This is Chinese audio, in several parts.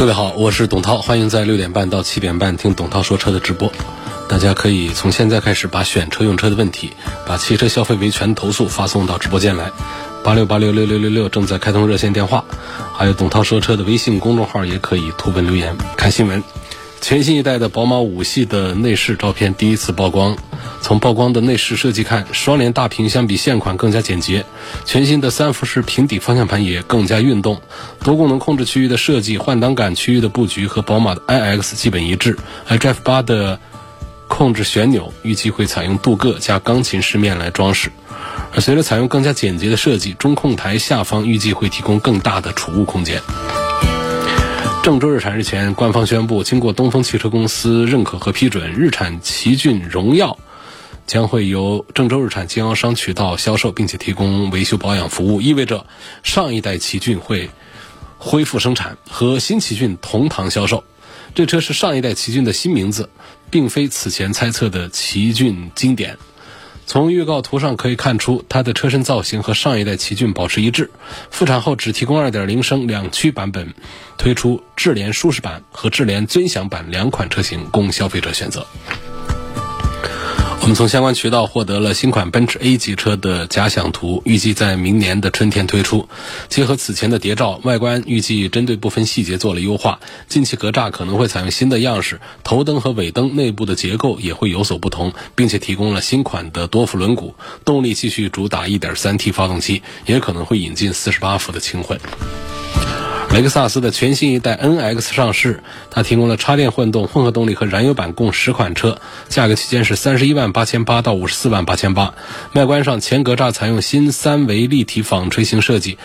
各位好，我是董涛，欢迎在六点半到七点半听董涛说车的直播。大家可以从现在开始把选车用车的问题，把汽车消费维权投诉发送到直播间来，八六八六六六六六正在开通热线电话，还有董涛说车的微信公众号也可以图文留言看新闻。全新一代的宝马五系的内饰照片第一次曝光。从曝光的内饰设计看，双联大屏相比现款更加简洁，全新的三辐式平底方向盘也更加运动。多功能控制区域的设计、换挡杆区域的布局和宝马的 iX 基本一致。iDrive 八的控制旋钮预计会采用镀铬加钢琴饰面来装饰。而随着采用更加简洁的设计，中控台下方预计会提供更大的储物空间。郑州日产日前官方宣布，经过东风汽车公司认可和批准，日产奇骏荣耀将会由郑州日产经销商渠道销售，并且提供维修保养服务，意味着上一代奇骏会恢复生产，和新奇骏同堂销售。这车是上一代奇骏的新名字，并非此前猜测的奇骏经典。从预告图上可以看出，它的车身造型和上一代奇骏保持一致。复产后只提供2.0升两驱版本，推出智联舒适版和智联尊享版两款车型供消费者选择。我们从相关渠道获得了新款奔驰 A 级车的假想图，预计在明年的春天推出。结合此前的谍照，外观预计针对部分细节做了优化。进气格栅可能会采用新的样式，头灯和尾灯内部的结构也会有所不同，并且提供了新款的多辐轮毂。动力继续主打 1.3T 发动机，也可能会引进48伏的轻混。雷克萨斯的全新一代 NX 上市，它提供了插电混动、混合动力和燃油版共十款车，价格区间是三十一万八千八到五十四万八千八。外观上，前格栅采用新三维立体纺锤形设计，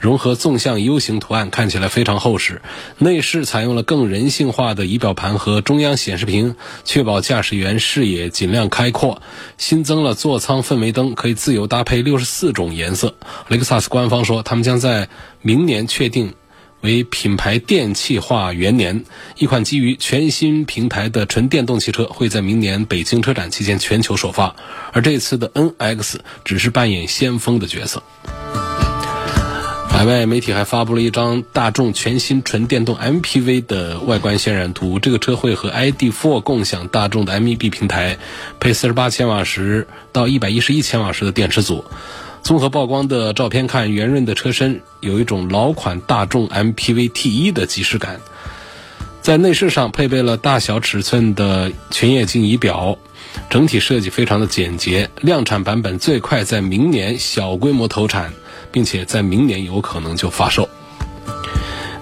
融合纵向 U 型图案，看起来非常厚实。内饰采用了更人性化的仪表盘和中央显示屏，确保驾驶员视野尽量开阔。新增了座舱氛围灯，可以自由搭配六十四种颜色。雷克萨斯官方说，他们将在明年确定。为品牌电气化元年，一款基于全新平台的纯电动汽车会在明年北京车展期间全球首发，而这次的 NX 只是扮演先锋的角色。海外媒体还发布了一张大众全新纯电动 MPV 的外观渲染图，这个车会和 ID.4 共享大众的 MEB 平台，配48千瓦时到111千瓦时的电池组。综合曝光的照片看，圆润的车身有一种老款大众 MPV T1 的即视感。在内饰上配备了大小尺寸的全液晶仪表，整体设计非常的简洁。量产版本最快在明年小规模投产，并且在明年有可能就发售。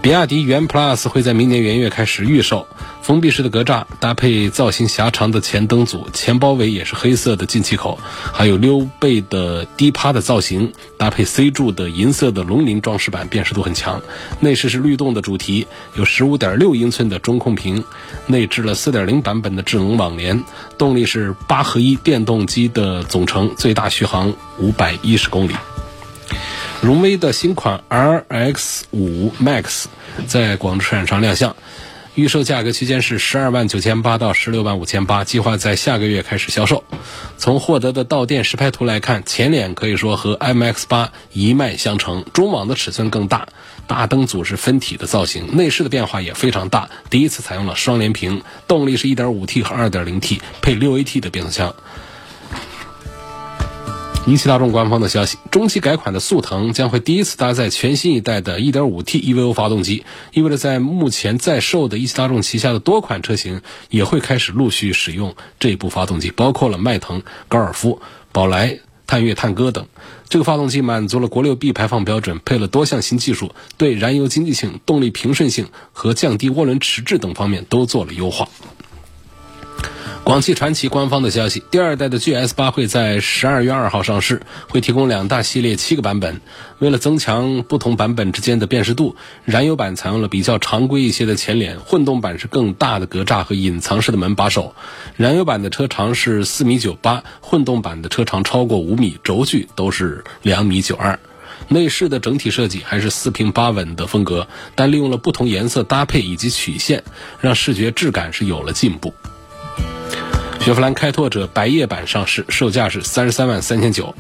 比亚迪元 Plus 会在明年元月开始预售。封闭式的格栅搭配造型狭长的前灯组，前包围也是黑色的进气口，还有溜背的低趴的造型，搭配 C 柱的银色的龙鳞装饰板，辨识度很强。内饰是律动的主题，有15.6英寸的中控屏，内置了4.0版本的智能网联，动力是八合一电动机的总成，最大续航510公里。荣威的新款 RX5 Max 在广州车展上亮相。预售价格区间是十二万九千八到十六万五千八，计划在下个月开始销售。从获得的到店实拍图来看，前脸可以说和 MX 八一脉相承，中网的尺寸更大，大灯组是分体的造型，内饰的变化也非常大，第一次采用了双联屏，动力是一点五 T 和二点零 T，配六 AT 的变速箱。一汽大众官方的消息，中期改款的速腾将会第一次搭载全新一代的 1.5T EVO 发动机，意味着在目前在售的一汽大众旗下的多款车型也会开始陆续使用这一部发动机，包括了迈腾、高尔夫、宝来、探岳、探歌等。这个发动机满足了国六 B 排放标准，配了多项新技术，对燃油经济性、动力平顺性和降低涡轮迟滞等方面都做了优化。广汽传祺官方的消息，第二代的 GS 八会在十二月二号上市，会提供两大系列七个版本。为了增强不同版本之间的辨识度，燃油版采用了比较常规一些的前脸，混动版是更大的格栅和隐藏式的门把手。燃油版的车长是四米九八，混动版的车长超过五米，轴距都是两米九二。内饰的整体设计还是四平八稳的风格，但利用了不同颜色搭配以及曲线，让视觉质感是有了进步。雪佛兰开拓者白夜版上市，售价是三十三万三千九。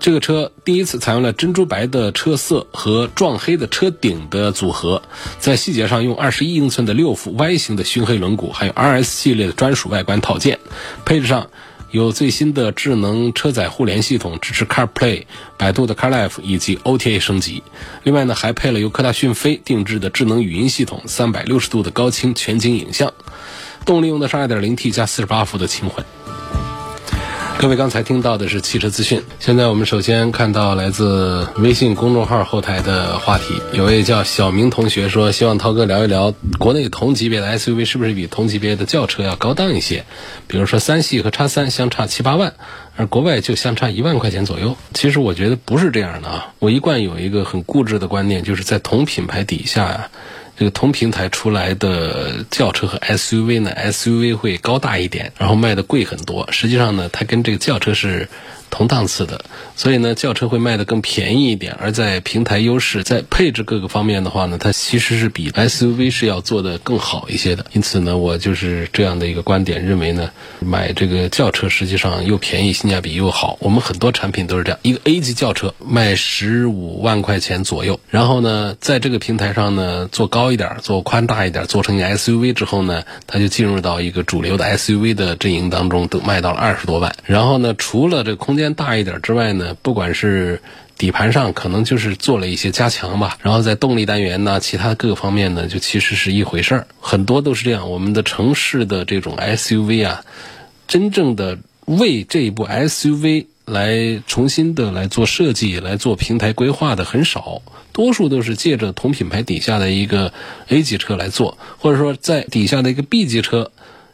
这个车第一次采用了珍珠白的车色和撞黑的车顶的组合，在细节上用二十一英寸的六幅 Y 型的熏黑轮毂，还有 RS 系列的专属外观套件。配置上有最新的智能车载互联系统，支持 CarPlay、百度的 CarLife 以及 OTA 升级。另外呢，还配了由科大讯飞定制的智能语音系统，三百六十度的高清全景影像。动力用的是 2.0T 加48伏的轻混。各位刚才听到的是汽车资讯，现在我们首先看到来自微信公众号后台的话题，有位叫小明同学说，希望涛哥聊一聊国内同级别的 SUV 是不是比同级别的轿车要高档一些？比如说三系和叉三相差七八万，而国外就相差一万块钱左右。其实我觉得不是这样的啊，我一贯有一个很固执的观念，就是在同品牌底下呀。这个同平台出来的轿车和 SUV 呢，SUV 会高大一点，然后卖的贵很多。实际上呢，它跟这个轿车是。同档次的，所以呢，轿车会卖的更便宜一点。而在平台优势、在配置各个方面的话呢，它其实是比 SUV 是要做的更好一些的。因此呢，我就是这样的一个观点，认为呢，买这个轿车实际上又便宜，性价比又好。我们很多产品都是这样，一个 A 级轿车卖十五万块钱左右，然后呢，在这个平台上呢，做高一点、做宽大一点、做成一个 SUV 之后呢，它就进入到一个主流的 SUV 的阵营当中，都卖到了二十多万。然后呢，除了这空间，大一点之外呢，不管是底盘上可能就是做了一些加强吧，然后在动力单元呢，其他各个方面呢，就其实是一回事儿，很多都是这样。我们的城市的这种 SUV 啊，真正的为这一部 SUV 来重新的来做设计、来做平台规划的很少，多数都是借着同品牌底下的一个 A 级车来做，或者说在底下的一个 B 级车。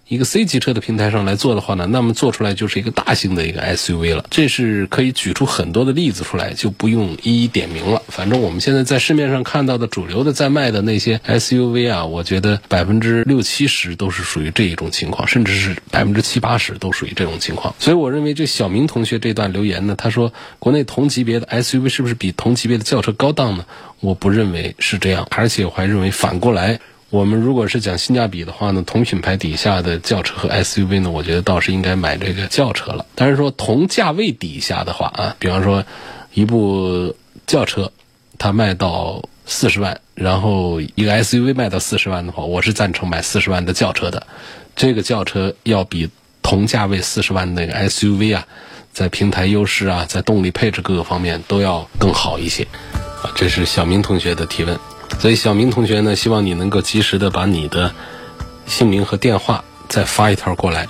一个 C 级车的平台上来做的话呢，那么做出来就是一个大型的一个 SUV 了。这是可以举出很多的例子出来，就不用一一点名了。反正我们现在在市面上看到的主流的在卖的那些 SUV 啊，我觉得百分之六七十都是属于这一种情况，甚至是百分之七八十都属于这种情况。所以我认为这小明同学这段留言呢，他说国内同级别的 SUV 是不是比同级别的轿车高档呢？我不认为是这样，而且我还认为反过来。我们如果是讲性价比的话呢，同品牌底下的轿车和 SUV 呢，我觉得倒是应该买这个轿车了。但是说同价位底下的话啊，比方说一部轿车，它卖到四十万，然后一个 SUV 卖到四十万的话，我是赞成买四十万的轿车的。这个轿车要比同价位四十万那个 SUV 啊，在平台优势啊，在动力配置各个方面都要更好一些。啊，这是小明同学的提问。所以，小明同学呢，希望你能够及时的把你的姓名和电话再发一条过来。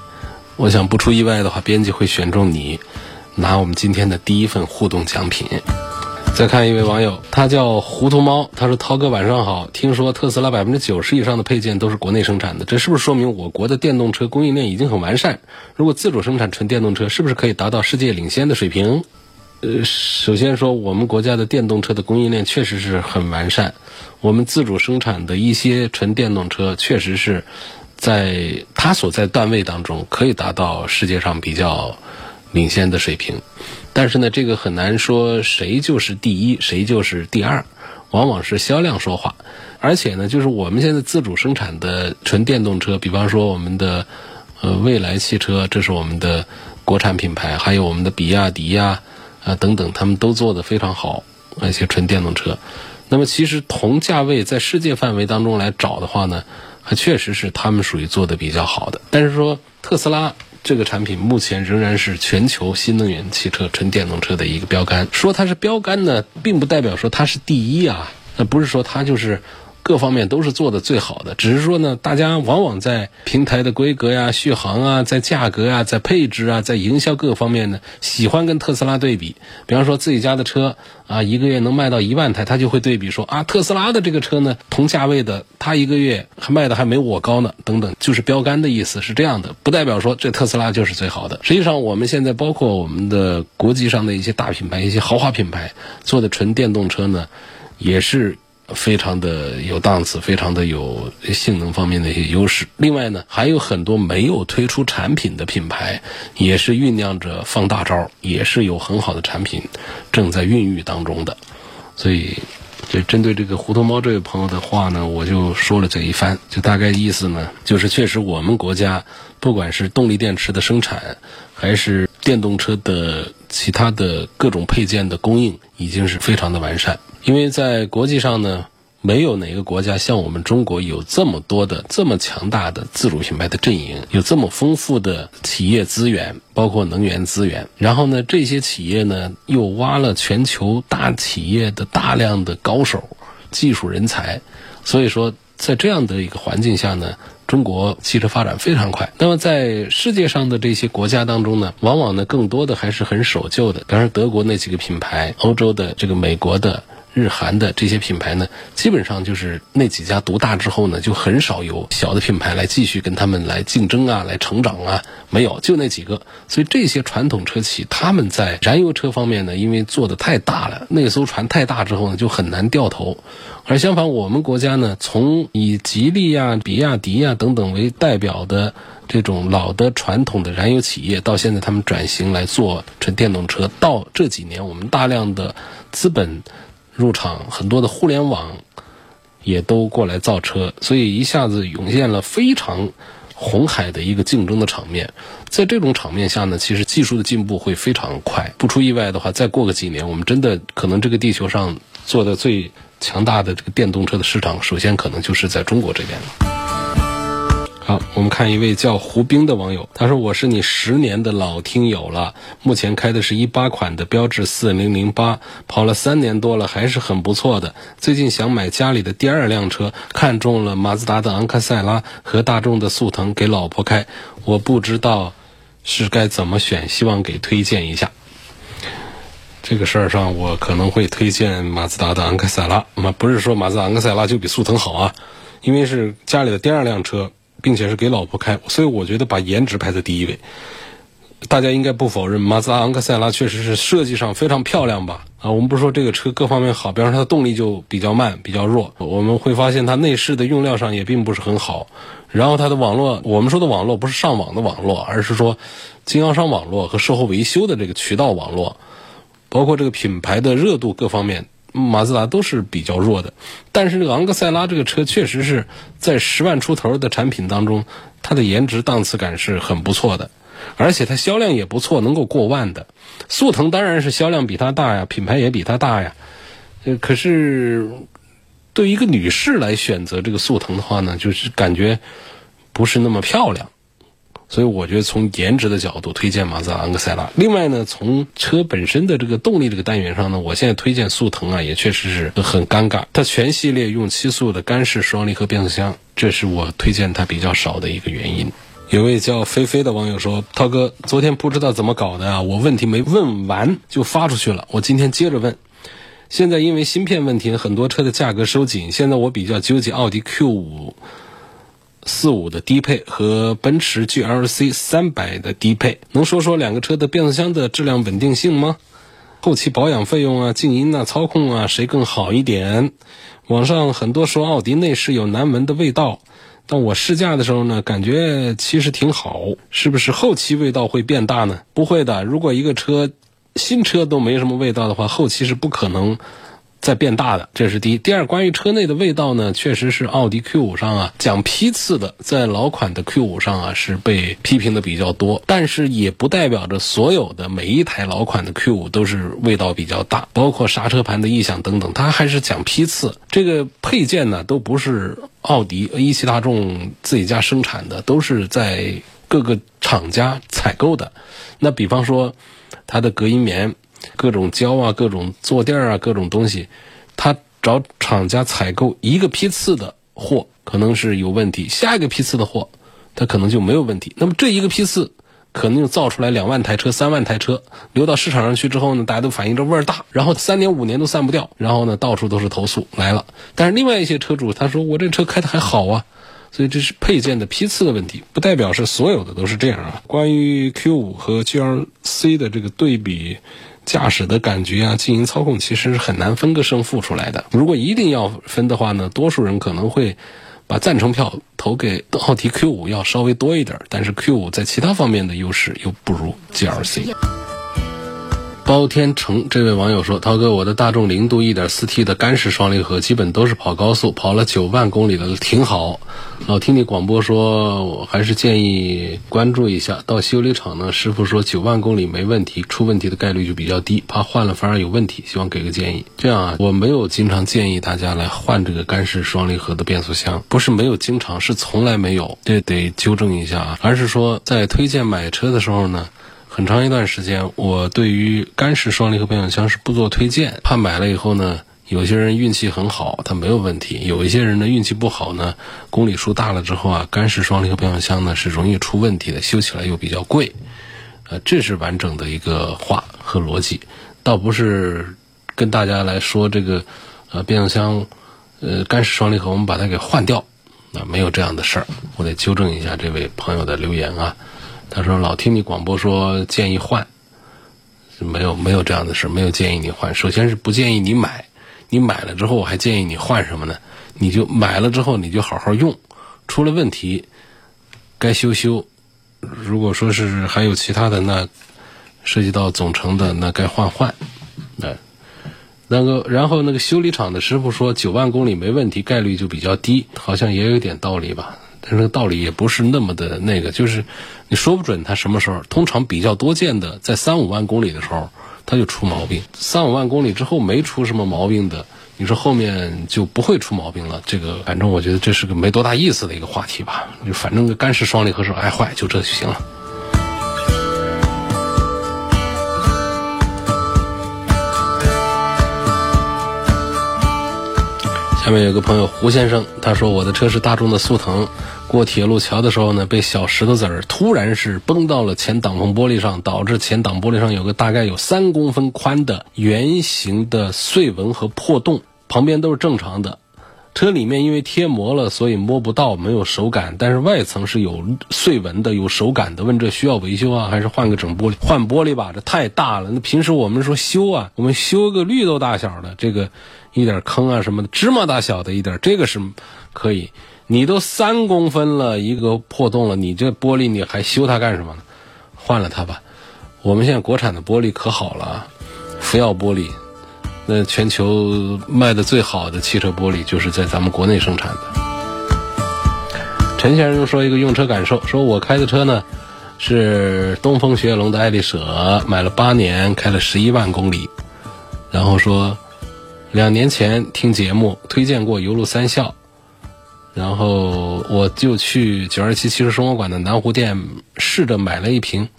我想不出意外的话，编辑会选中你，拿我们今天的第一份互动奖品。再看一位网友，他叫糊涂猫，他说：“涛哥晚上好，听说特斯拉百分之九十以上的配件都是国内生产的，这是不是说明我国的电动车供应链已经很完善？如果自主生产纯电动车，是不是可以达到世界领先的水平？”呃，首先说，我们国家的电动车的供应链确实是很完善。我们自主生产的一些纯电动车，确实是在它所在段位当中可以达到世界上比较领先的水平。但是呢，这个很难说谁就是第一，谁就是第二，往往是销量说话。而且呢，就是我们现在自主生产的纯电动车，比方说我们的呃蔚来汽车，这是我们的国产品牌，还有我们的比亚迪呀。啊等等，他们都做的非常好，那些纯电动车。那么，其实同价位在世界范围当中来找的话呢，还确实是他们属于做的比较好的。但是说特斯拉这个产品目前仍然是全球新能源汽车纯电动车的一个标杆。说它是标杆呢，并不代表说它是第一啊，那不是说它就是。各方面都是做的最好的。只是说呢，大家往往在平台的规格呀、续航啊、在价格啊、在配置啊、在营销各方面呢，喜欢跟特斯拉对比。比方说自己家的车啊，一个月能卖到一万台，他就会对比说啊，特斯拉的这个车呢，同价位的，他一个月还卖的还没我高呢，等等，就是标杆的意思是这样的，不代表说这特斯拉就是最好的。实际上，我们现在包括我们的国际上的一些大品牌、一些豪华品牌做的纯电动车呢，也是。非常的有档次，非常的有性能方面的一些优势。另外呢，还有很多没有推出产品的品牌，也是酝酿着放大招，也是有很好的产品正在孕育当中的。所以，就针对这个胡头猫这位朋友的话呢，我就说了这一番，就大概意思呢，就是确实我们国家不管是动力电池的生产，还是电动车的其他的各种配件的供应，已经是非常的完善。因为在国际上呢，没有哪个国家像我们中国有这么多的、这么强大的自主品牌的阵营，有这么丰富的企业资源，包括能源资源。然后呢，这些企业呢又挖了全球大企业的大量的高手、技术人才。所以说，在这样的一个环境下呢，中国汽车发展非常快。那么在世界上的这些国家当中呢，往往呢更多的还是很守旧的，比方说德国那几个品牌，欧洲的这个美国的。日韩的这些品牌呢，基本上就是那几家独大之后呢，就很少有小的品牌来继续跟他们来竞争啊，来成长啊，没有，就那几个。所以这些传统车企，他们在燃油车方面呢，因为做的太大了，那艘船太大之后呢，就很难掉头。而相反，我们国家呢，从以吉利呀、比亚迪呀等等为代表的这种老的传统的燃油企业，到现在他们转型来做纯电动车，到这几年我们大量的资本。入场很多的互联网也都过来造车，所以一下子涌现了非常红海的一个竞争的场面。在这种场面下呢，其实技术的进步会非常快。不出意外的话，再过个几年，我们真的可能这个地球上做的最强大的这个电动车的市场，首先可能就是在中国这边了。好，我们看一位叫胡兵的网友，他说：“我是你十年的老听友了，目前开的是一八款的标致四零零八，跑了三年多了，还是很不错的。最近想买家里的第二辆车，看中了马自达的昂克赛拉和大众的速腾，给老婆开，我不知道是该怎么选，希望给推荐一下。这个事儿上，我可能会推荐马自达的昂克赛拉，那不是说马自达昂克赛拉就比速腾好啊，因为是家里的第二辆车。”并且是给老婆开，所以我觉得把颜值排在第一位。大家应该不否认，马自达昂克赛拉确实是设计上非常漂亮吧？啊，我们不是说这个车各方面好，比方说它的动力就比较慢、比较弱。我们会发现它内饰的用料上也并不是很好。然后它的网络，我们说的网络不是上网的网络，而是说经销商网络和售后维修的这个渠道网络，包括这个品牌的热度各方面。马自达都是比较弱的，但是这个昂克赛拉这个车确实是在十万出头的产品当中，它的颜值档次感是很不错的，而且它销量也不错，能够过万的。速腾当然是销量比它大呀，品牌也比它大呀。呃，可是对一个女士来选择这个速腾的话呢，就是感觉不是那么漂亮。所以我觉得从颜值的角度推荐马自达昂克赛拉。另外呢，从车本身的这个动力这个单元上呢，我现在推荐速腾啊，也确实是很尴尬。它全系列用七速的干式双离合变速箱，这是我推荐它比较少的一个原因。有位叫菲菲的网友说：“涛哥，昨天不知道怎么搞的啊，我问题没问完就发出去了。我今天接着问。现在因为芯片问题，很多车的价格收紧。现在我比较纠结奥迪 Q 五。”四五的低配和奔驰 GLC 三百的低配，能说说两个车的变速箱的质量稳定性吗？后期保养费用啊、静音啊、操控啊，谁更好一点？网上很多说奥迪内饰有难闻的味道，但我试驾的时候呢，感觉其实挺好。是不是后期味道会变大呢？不会的，如果一个车新车都没什么味道的话，后期是不可能。在变大的，这是第一。第二，关于车内的味道呢，确实是奥迪 Q 五上啊讲批次的，在老款的 Q 五上啊是被批评的比较多。但是也不代表着所有的每一台老款的 Q 五都是味道比较大，包括刹车盘的异响等等，它还是讲批次。这个配件呢，都不是奥迪、一汽大众自己家生产的，都是在各个厂家采购的。那比方说，它的隔音棉。各种胶啊，各种坐垫啊，各种东西，他找厂家采购一个批次的货，可能是有问题；下一个批次的货，它可能就没有问题。那么这一个批次。可能就造出来两万台车、三万台车，流到市场上去之后呢，大家都反映这味儿大，然后三年五年都散不掉，然后呢，到处都是投诉来了。但是另外一些车主他说我这车开的还好啊，所以这是配件的批次的问题，不代表是所有的都是这样啊。关于 Q 五和 GLC 的这个对比驾驶的感觉啊，进行操控其实是很难分个胜负出来的。如果一定要分的话呢，多数人可能会。把赞成票投给奥迪 Q 五要稍微多一点，但是 Q 五在其他方面的优势又不如 GLC。包天成这位网友说：“涛哥，我的大众零度 1.4T 的干式双离合基本都是跑高速，跑了九万公里了挺好。老听你广播说，我还是建议关注一下。到修理厂呢，师傅说九万公里没问题，出问题的概率就比较低，怕换了反而有问题。希望给个建议。这样啊，我没有经常建议大家来换这个干式双离合的变速箱，不是没有经常，是从来没有。这得纠正一下啊，而是说在推荐买车的时候呢。”很长一段时间，我对于干式双离合变速箱是不做推荐，怕买了以后呢，有些人运气很好，它没有问题；有一些人呢运气不好呢，公里数大了之后啊，干式双离合变速箱呢是容易出问题的，修起来又比较贵。呃，这是完整的一个话和逻辑，倒不是跟大家来说这个呃变速箱呃干式双离合我们把它给换掉，啊，没有这样的事儿，我得纠正一下这位朋友的留言啊。他说：“老听你广播说建议换，没有没有这样的事，没有建议你换。首先是不建议你买，你买了之后我还建议你换什么呢？你就买了之后你就好好用，出了问题该修修。如果说是还有其他的，那涉及到总成的，那该换换。那那个然后那个修理厂的师傅说九万公里没问题，概率就比较低，好像也有点道理吧。”但是道理也不是那么的那个，就是你说不准它什么时候。通常比较多见的，在三五万公里的时候，它就出毛病；三五万公里之后没出什么毛病的，你说后面就不会出毛病了。这个反正我觉得这是个没多大意思的一个话题吧。就反正干式双离合是爱坏，就这就行了。下面有个朋友胡先生，他说我的车是大众的速腾，过铁路桥的时候呢，被小石头子儿突然是崩到了前挡风玻璃上，导致前挡玻璃上有个大概有三公分宽的圆形的碎纹和破洞，旁边都是正常的。车里面因为贴膜了，所以摸不到，没有手感。但是外层是有碎纹的，有手感的。问这需要维修啊，还是换个整玻璃？换玻璃吧，这太大了。那平时我们说修啊，我们修个绿豆大小的，这个一点坑啊什么的，芝麻大小的一点，这个是可以。你都三公分了一个破洞了，你这玻璃你还修它干什么呢？换了它吧。我们现在国产的玻璃可好了啊，福耀玻璃。那全球卖的最好的汽车玻璃就是在咱们国内生产的。陈先生说一个用车感受，说我开的车呢是东风雪铁龙的爱丽舍，买了八年，开了十一万公里。然后说两年前听节目推荐过油路三效，然后我就去九二七汽车生活馆的南湖店试着买了一瓶。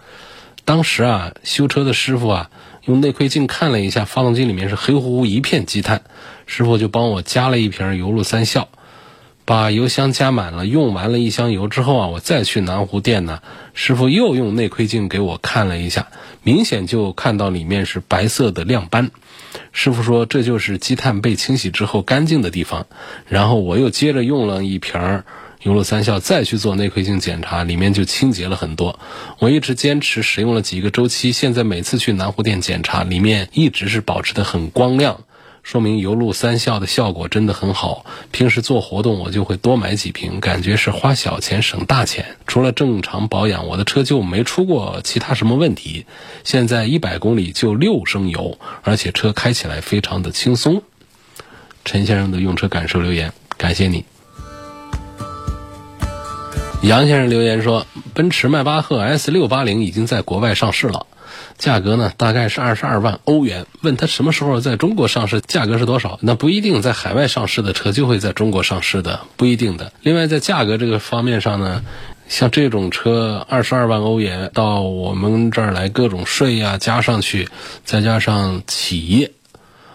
当时啊，修车的师傅啊。用内窥镜看了一下，发动机里面是黑乎乎一片积碳，师傅就帮我加了一瓶油路三效，把油箱加满了，用完了一箱油之后啊，我再去南湖店呢，师傅又用内窥镜给我看了一下，明显就看到里面是白色的亮斑，师傅说这就是积碳被清洗之后干净的地方，然后我又接着用了一瓶儿。油乐三效再去做内窥镜检查，里面就清洁了很多。我一直坚持使用了几个周期，现在每次去南湖店检查，里面一直是保持的很光亮，说明油路三效的效果真的很好。平时做活动我就会多买几瓶，感觉是花小钱省大钱。除了正常保养，我的车就没出过其他什么问题。现在一百公里就六升油，而且车开起来非常的轻松。陈先生的用车感受留言，感谢你。杨先生留言说：“奔驰迈巴赫 S 六八零已经在国外上市了，价格呢大概是二十二万欧元。问他什么时候在中国上市，价格是多少？那不一定，在海外上市的车就会在中国上市的，不一定的。另外，在价格这个方面上呢，像这种车二十二万欧元到我们这儿来，各种税呀加上去，再加上企业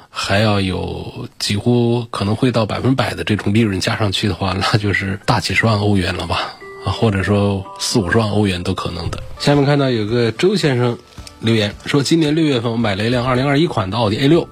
还要有几乎可能会到百分百的这种利润加上去的话，那就是大几十万欧元了吧？啊，或者说四五十万欧元都可能的。下面看到有个周先生留言说，今年六月份我买了一辆二零二一款的奥迪 A 六，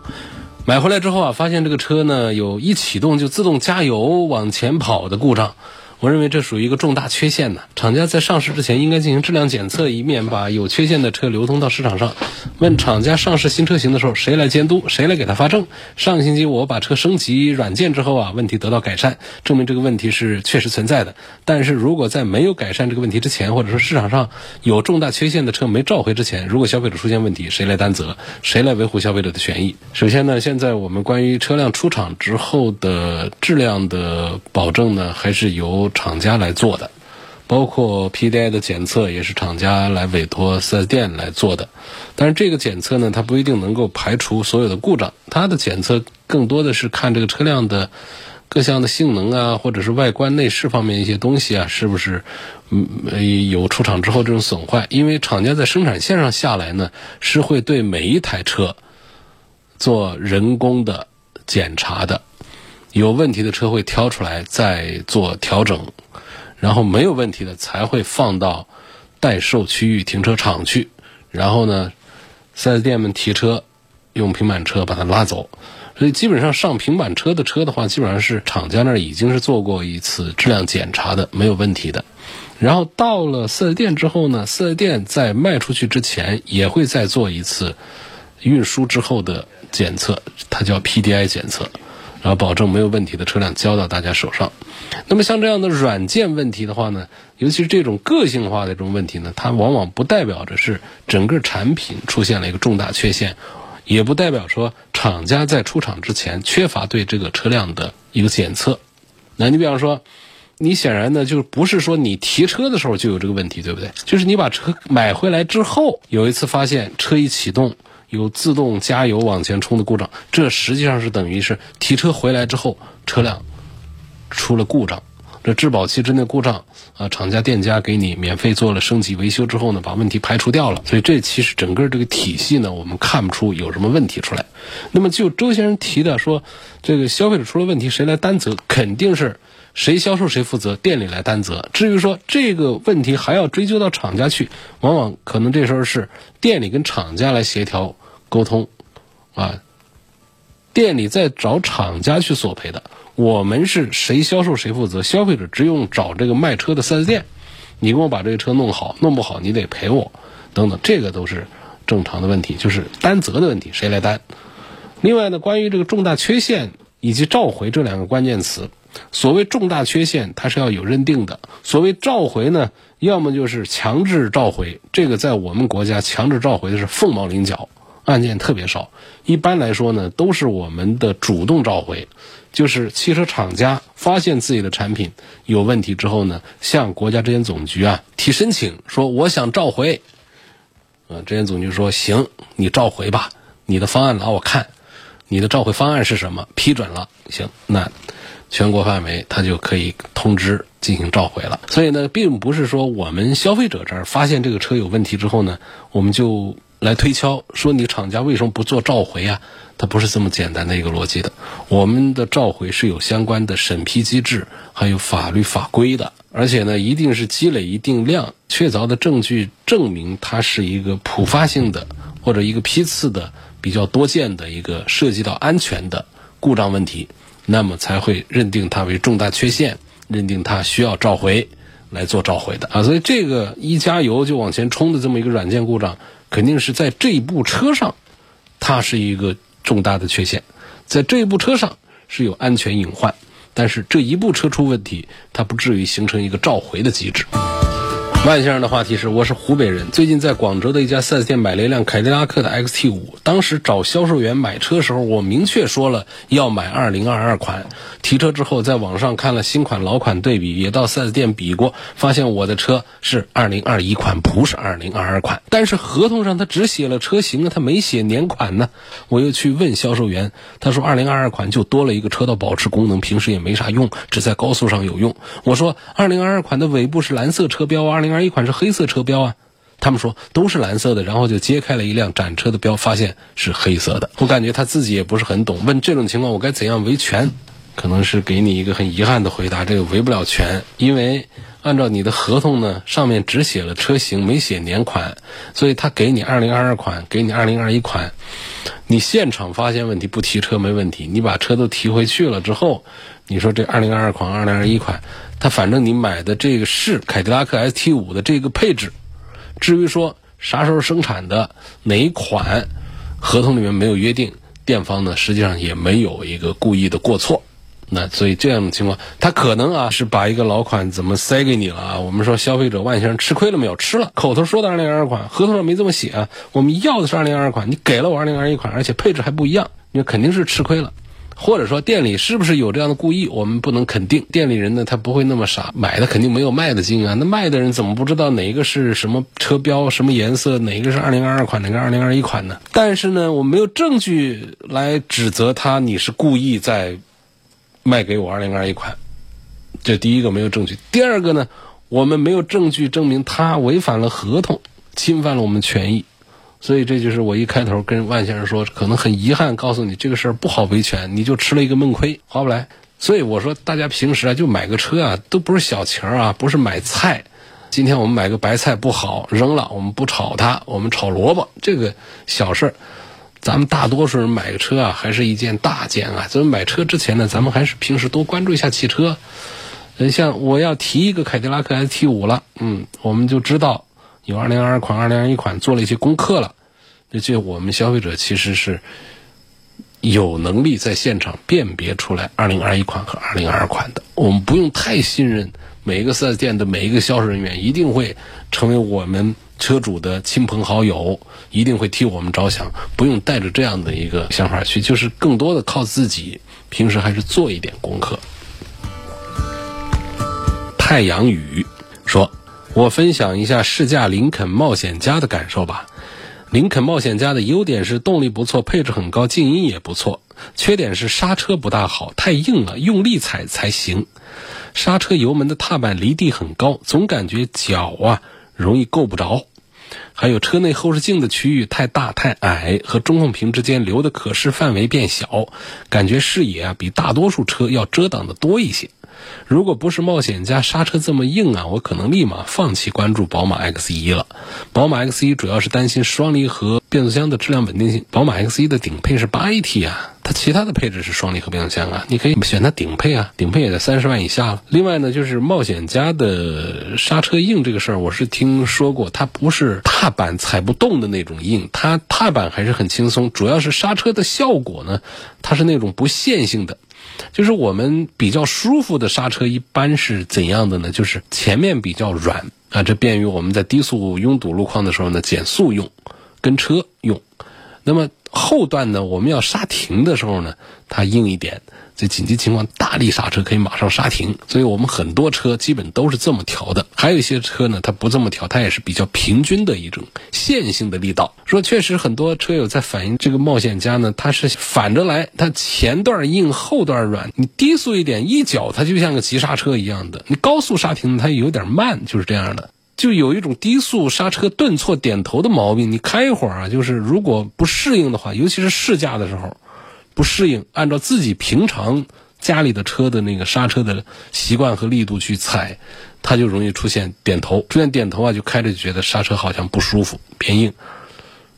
买回来之后啊，发现这个车呢有一启动就自动加油往前跑的故障。我认为这属于一个重大缺陷呢。厂家在上市之前应该进行质量检测，以免把有缺陷的车流通到市场上。问厂家上市新车型的时候，谁来监督？谁来给他发证？上个星期我把车升级软件之后啊，问题得到改善，证明这个问题是确实存在的。但是如果在没有改善这个问题之前，或者说市场上有重大缺陷的车没召回之前，如果消费者出现问题，谁来担责？谁来维护消费者的权益？首先呢，现在我们关于车辆出厂之后的质量的保证呢，还是由厂家来做的，包括 PDI 的检测也是厂家来委托 4S 店来做的。但是这个检测呢，它不一定能够排除所有的故障，它的检测更多的是看这个车辆的各项的性能啊，或者是外观内饰方面一些东西啊，是不是嗯有出厂之后这种损坏？因为厂家在生产线上下来呢，是会对每一台车做人工的检查的。有问题的车会挑出来再做调整，然后没有问题的才会放到待售区域停车场去。然后呢，4S 店们提车用平板车把它拉走。所以基本上上平板车的车的话，基本上是厂家那儿已经是做过一次质量检查的，没有问题的。然后到了 4S 店之后呢，4S 店在卖出去之前也会再做一次运输之后的检测，它叫 PDI 检测。然后保证没有问题的车辆交到大家手上。那么像这样的软件问题的话呢，尤其是这种个性化的这种问题呢，它往往不代表着是整个产品出现了一个重大缺陷，也不代表说厂家在出厂之前缺乏对这个车辆的一个检测。那你比方说，你显然呢就是不是说你提车的时候就有这个问题，对不对？就是你把车买回来之后，有一次发现车一启动。有自动加油往前冲的故障，这实际上是等于是提车回来之后车辆出了故障，这质保期之内故障啊，厂家店家给你免费做了升级维修之后呢，把问题排除掉了，所以这其实整个这个体系呢，我们看不出有什么问题出来。那么就周先生提的说，这个消费者出了问题谁来担责？肯定是谁销售谁负责，店里来担责。至于说这个问题还要追究到厂家去，往往可能这时候是店里跟厂家来协调。沟通，啊，店里在找厂家去索赔的，我们是谁销售谁负责，消费者只用找这个卖车的 4S 店，你给我把这个车弄好，弄不好你得赔我，等等，这个都是正常的问题，就是担责的问题，谁来担？另外呢，关于这个重大缺陷以及召回这两个关键词，所谓重大缺陷，它是要有认定的；所谓召回呢，要么就是强制召回，这个在我们国家强制召回的是凤毛麟角。案件特别少，一般来说呢，都是我们的主动召回，就是汽车厂家发现自己的产品有问题之后呢，向国家质检总局啊提申请，说我想召回，呃，质检总局说行，你召回吧，你的方案拿我看，你的召回方案是什么？批准了，行，那全国范围他就可以通知进行召回了。所以呢，并不是说我们消费者这儿发现这个车有问题之后呢，我们就。来推敲说你厂家为什么不做召回啊？它不是这么简单的一个逻辑的。我们的召回是有相关的审批机制，还有法律法规的，而且呢，一定是积累一定量确凿的证据，证明它是一个普发性的或者一个批次的比较多见的一个涉及到安全的故障问题，那么才会认定它为重大缺陷，认定它需要召回来做召回的啊。所以这个一加油就往前冲的这么一个软件故障。肯定是在这一部车上，它是一个重大的缺陷，在这一部车上是有安全隐患，但是这一部车出问题，它不至于形成一个召回的机制。万先生的话题是：我是湖北人，最近在广州的一家 4S 店买了一辆凯迪拉克的 XT5。当时找销售员买车时候，我明确说了要买2022款。提车之后，在网上看了新款老款对比，也到 4S 店比过，发现我的车是2021款，不是2022款。但是合同上他只写了车型啊，他没写年款呢。我又去问销售员，他说2022款就多了一个车道保持功能，平时也没啥用，只在高速上有用。我说2022款的尾部是蓝色车标，20。而一款是黑色车标啊，他们说都是蓝色的，然后就揭开了一辆展车的标，发现是黑色的。我感觉他自己也不是很懂，问这种情况我该怎样维权？可能是给你一个很遗憾的回答，这个维不了权，因为按照你的合同呢，上面只写了车型，没写年款，所以他给你二零二二款，给你二零二一款，你现场发现问题不提车没问题，你把车都提回去了之后，你说这二零二二款、二零二一款，他反正你买的这个是凯迪拉克 ST 五的这个配置，至于说啥时候生产的哪一款，合同里面没有约定，店方呢实际上也没有一个故意的过错。那所以这样的情况，他可能啊是把一个老款怎么塞给你了啊？我们说消费者万先生吃亏了没有？吃了，口头说的二零二二款，合同上没这么写啊。我们要的是二零二二款，你给了我二零二一款，而且配置还不一样，你肯定是吃亏了。或者说店里是不是有这样的故意？我们不能肯定。店里人呢，他不会那么傻，买的肯定没有卖的精啊。那卖的人怎么不知道哪一个是什么车标、什么颜色，哪一个是二零二二款，哪个二零二一款呢？但是呢，我没有证据来指责他，你是故意在。卖给我二零二一款，这第一个没有证据。第二个呢，我们没有证据证明他违反了合同，侵犯了我们权益。所以这就是我一开头跟万先生说，可能很遗憾告诉你这个事儿不好维权，你就吃了一个闷亏，划不来。所以我说大家平时啊，就买个车啊，都不是小钱啊，不是买菜。今天我们买个白菜不好扔了，我们不炒它，我们炒萝卜，这个小事儿。咱们大多数人买个车啊，还是一件大件啊。咱们买车之前呢，咱们还是平时多关注一下汽车。呃，像我要提一个凯迪拉克 ST 五了，嗯，我们就知道有二零二二款、二零二一款，做了一些功课了。那这我们消费者其实是有能力在现场辨别出来二零二一款和二零二二款的。我们不用太信任每一个四 S 店的每一个销售人员，一定会成为我们。车主的亲朋好友一定会替我们着想，不用带着这样的一个想法去，就是更多的靠自己，平时还是做一点功课。太阳雨说：“我分享一下试驾林肯冒险家的感受吧。林肯冒险家的优点是动力不错，配置很高，静音也不错。缺点是刹车不大好，太硬了，用力踩才行。刹车油门的踏板离地很高，总感觉脚啊容易够不着。”还有车内后视镜的区域太大太矮，和中控屏之间留的可视范围变小，感觉视野啊比大多数车要遮挡的多一些。如果不是冒险家刹车这么硬啊，我可能立马放弃关注宝马 X 一了。宝马 X 一主要是担心双离合变速箱的质量稳定性。宝马 X 一的顶配是八 AT 啊，它其他的配置是双离合变速箱啊，你可以选它顶配啊，顶配也在三十万以下了。另外呢，就是冒险家的刹车硬这个事儿，我是听说过，它不是踏板踩不动的那种硬，它踏板还是很轻松，主要是刹车的效果呢，它是那种不线性的。就是我们比较舒服的刹车一般是怎样的呢？就是前面比较软啊，这便于我们在低速拥堵路况的时候呢减速用，跟车用。那么后段呢，我们要刹停的时候呢，它硬一点。这紧急情况，大力刹车可以马上刹停，所以我们很多车基本都是这么调的。还有一些车呢，它不这么调，它也是比较平均的一种线性的力道。说确实，很多车友在反映这个冒险家呢，它是反着来，它前段硬，后段软。你低速一点，一脚它就像个急刹车一样的；你高速刹停，它有点慢，就是这样的，就有一种低速刹车顿挫点头的毛病。你开一会儿啊，就是如果不适应的话，尤其是试驾的时候。不适应，按照自己平常家里的车的那个刹车的习惯和力度去踩，它就容易出现点头。出现点头啊，就开着就觉得刹车好像不舒服，偏硬，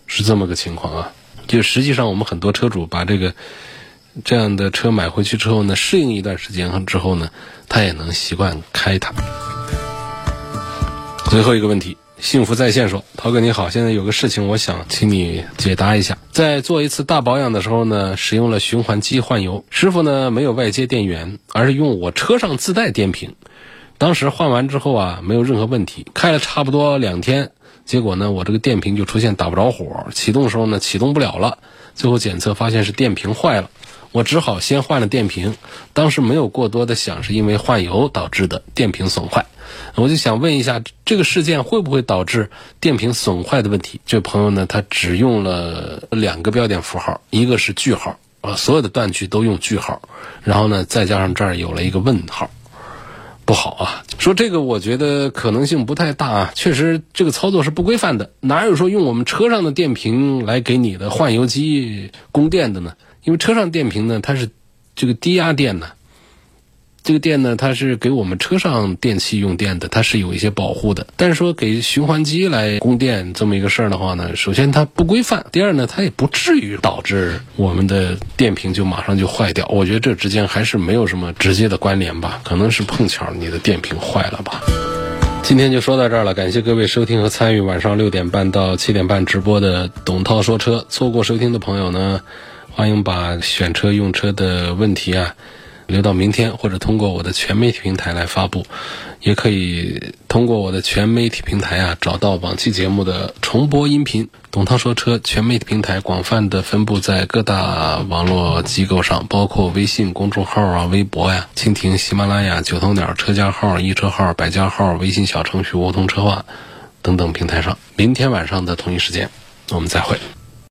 是这么个情况啊。就实际上，我们很多车主把这个这样的车买回去之后呢，适应一段时间之后呢，他也能习惯开它。最后一个问题。幸福在线说：“涛哥你好，现在有个事情，我想请你解答一下。在做一次大保养的时候呢，使用了循环机换油，师傅呢没有外接电源，而是用我车上自带电瓶。当时换完之后啊，没有任何问题，开了差不多两天，结果呢，我这个电瓶就出现打不着火，启动的时候呢启动不了了。最后检测发现是电瓶坏了，我只好先换了电瓶。当时没有过多的想，是因为换油导致的电瓶损坏。”我就想问一下，这个事件会不会导致电瓶损坏的问题？这位朋友呢，他只用了两个标点符号，一个是句号，啊，所有的断句都用句号，然后呢，再加上这儿有了一个问号，不好啊！说这个我觉得可能性不太大啊，确实这个操作是不规范的，哪有说用我们车上的电瓶来给你的换油机供电的呢？因为车上电瓶呢，它是这个低压电呢。这个电呢，它是给我们车上电器用电的，它是有一些保护的。但是说给循环机来供电这么一个事儿的话呢，首先它不规范，第二呢，它也不至于导致我们的电瓶就马上就坏掉。我觉得这之间还是没有什么直接的关联吧，可能是碰巧你的电瓶坏了吧。今天就说到这儿了，感谢各位收听和参与晚上六点半到七点半直播的董涛说车。错过收听的朋友呢，欢迎把选车用车的问题啊。留到明天，或者通过我的全媒体平台来发布，也可以通过我的全媒体平台啊找到往期节目的重播音频。董涛说车全媒体平台广泛的分布在各大网络机构上，包括微信公众号啊、微博呀、蜻蜓、喜马拉雅、九头鸟车家号、一车号、百家号、微信小程序梧桐车话等等平台上。明天晚上的同一时间，我们再会。